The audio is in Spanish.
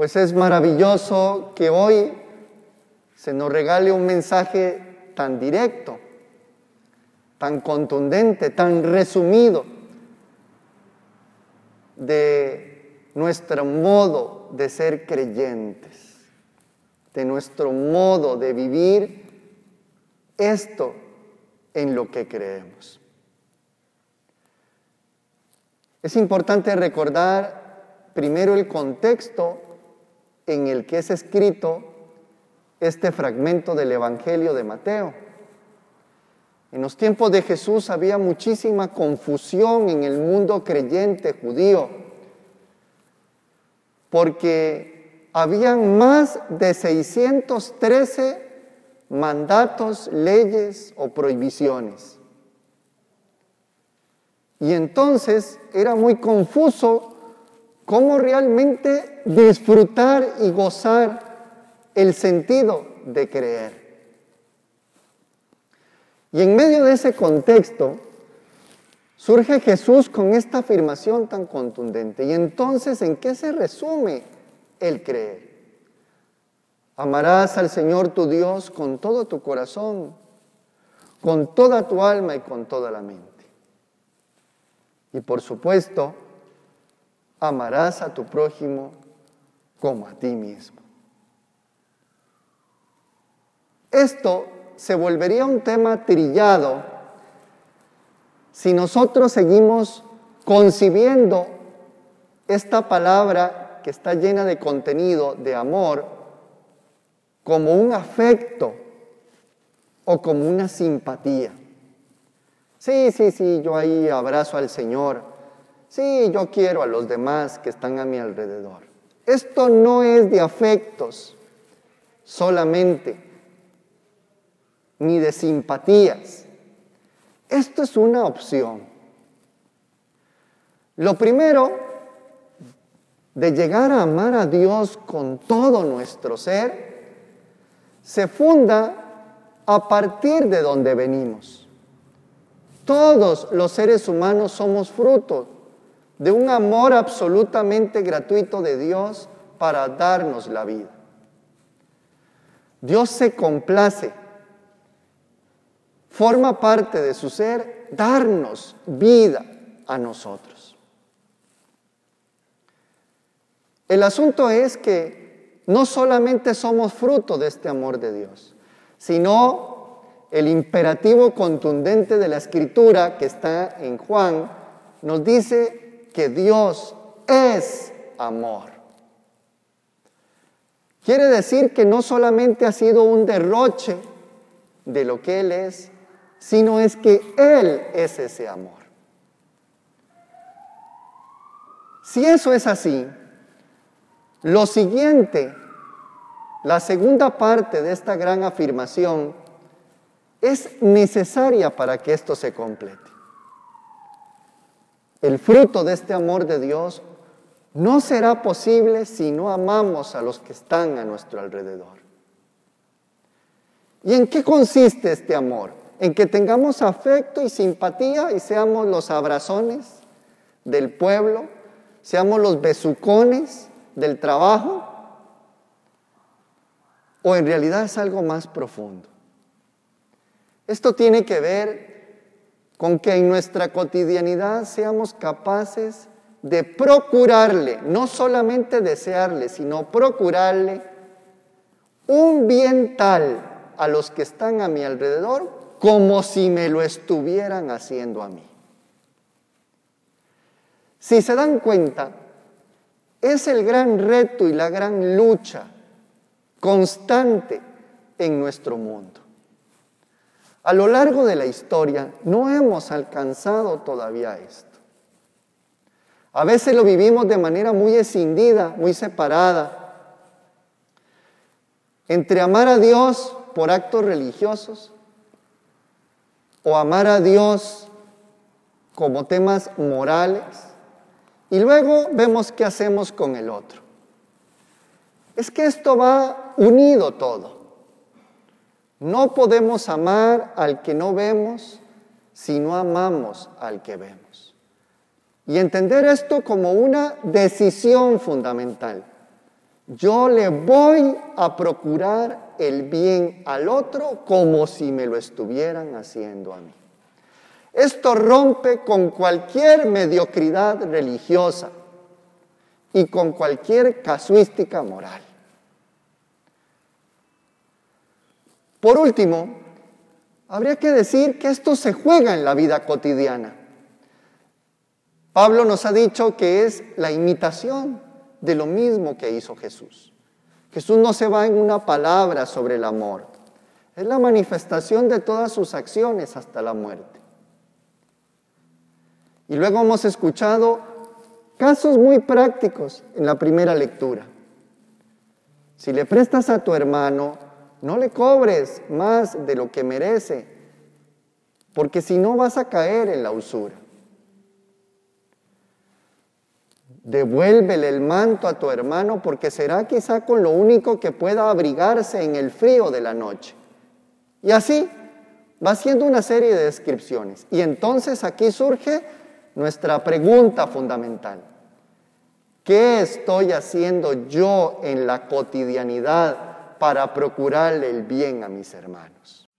Pues es maravilloso que hoy se nos regale un mensaje tan directo, tan contundente, tan resumido de nuestro modo de ser creyentes, de nuestro modo de vivir esto en lo que creemos. Es importante recordar primero el contexto en el que es escrito este fragmento del Evangelio de Mateo. En los tiempos de Jesús había muchísima confusión en el mundo creyente judío, porque habían más de 613 mandatos, leyes o prohibiciones. Y entonces era muy confuso cómo realmente disfrutar y gozar el sentido de creer. Y en medio de ese contexto surge Jesús con esta afirmación tan contundente. Y entonces, ¿en qué se resume el creer? Amarás al Señor tu Dios con todo tu corazón, con toda tu alma y con toda la mente. Y por supuesto, amarás a tu prójimo como a ti mismo. Esto se volvería un tema trillado si nosotros seguimos concibiendo esta palabra que está llena de contenido, de amor, como un afecto o como una simpatía. Sí, sí, sí, yo ahí abrazo al Señor. Sí, yo quiero a los demás que están a mi alrededor. Esto no es de afectos solamente ni de simpatías. Esto es una opción. Lo primero, de llegar a amar a Dios con todo nuestro ser, se funda a partir de donde venimos. Todos los seres humanos somos fruto de un amor absolutamente gratuito de Dios para darnos la vida. Dios se complace forma parte de su ser darnos vida a nosotros. El asunto es que no solamente somos fruto de este amor de Dios, sino el imperativo contundente de la escritura que está en Juan nos dice que Dios es amor. Quiere decir que no solamente ha sido un derroche de lo que Él es, sino es que Él es ese amor. Si eso es así, lo siguiente, la segunda parte de esta gran afirmación, es necesaria para que esto se complete. El fruto de este amor de Dios no será posible si no amamos a los que están a nuestro alrededor. ¿Y en qué consiste este amor? en que tengamos afecto y simpatía y seamos los abrazones del pueblo, seamos los besucones del trabajo, o en realidad es algo más profundo. Esto tiene que ver con que en nuestra cotidianidad seamos capaces de procurarle, no solamente desearle, sino procurarle un bien tal a los que están a mi alrededor como si me lo estuvieran haciendo a mí. Si se dan cuenta, es el gran reto y la gran lucha constante en nuestro mundo. A lo largo de la historia no hemos alcanzado todavía esto. A veces lo vivimos de manera muy escindida, muy separada, entre amar a Dios por actos religiosos o amar a Dios como temas morales y luego vemos qué hacemos con el otro. Es que esto va unido todo. No podemos amar al que no vemos si no amamos al que vemos. Y entender esto como una decisión fundamental. yo le voy a procurar el bien al otro como si me lo estuvieran haciendo a mí. Esto rompe con cualquier mediocridad religiosa y con cualquier casuística moral. Por último, habría que decir que esto se juega en la vida cotidiana. Pablo nos ha dicho que es la imitación de lo mismo que hizo Jesús. Jesús no se va en una palabra sobre el amor, es la manifestación de todas sus acciones hasta la muerte. Y luego hemos escuchado casos muy prácticos en la primera lectura. Si le prestas a tu hermano, no le cobres más de lo que merece, porque si no vas a caer en la usura. Devuélvele el manto a tu hermano porque será quizá con lo único que pueda abrigarse en el frío de la noche. Y así va haciendo una serie de descripciones. Y entonces aquí surge nuestra pregunta fundamental. ¿Qué estoy haciendo yo en la cotidianidad para procurarle el bien a mis hermanos?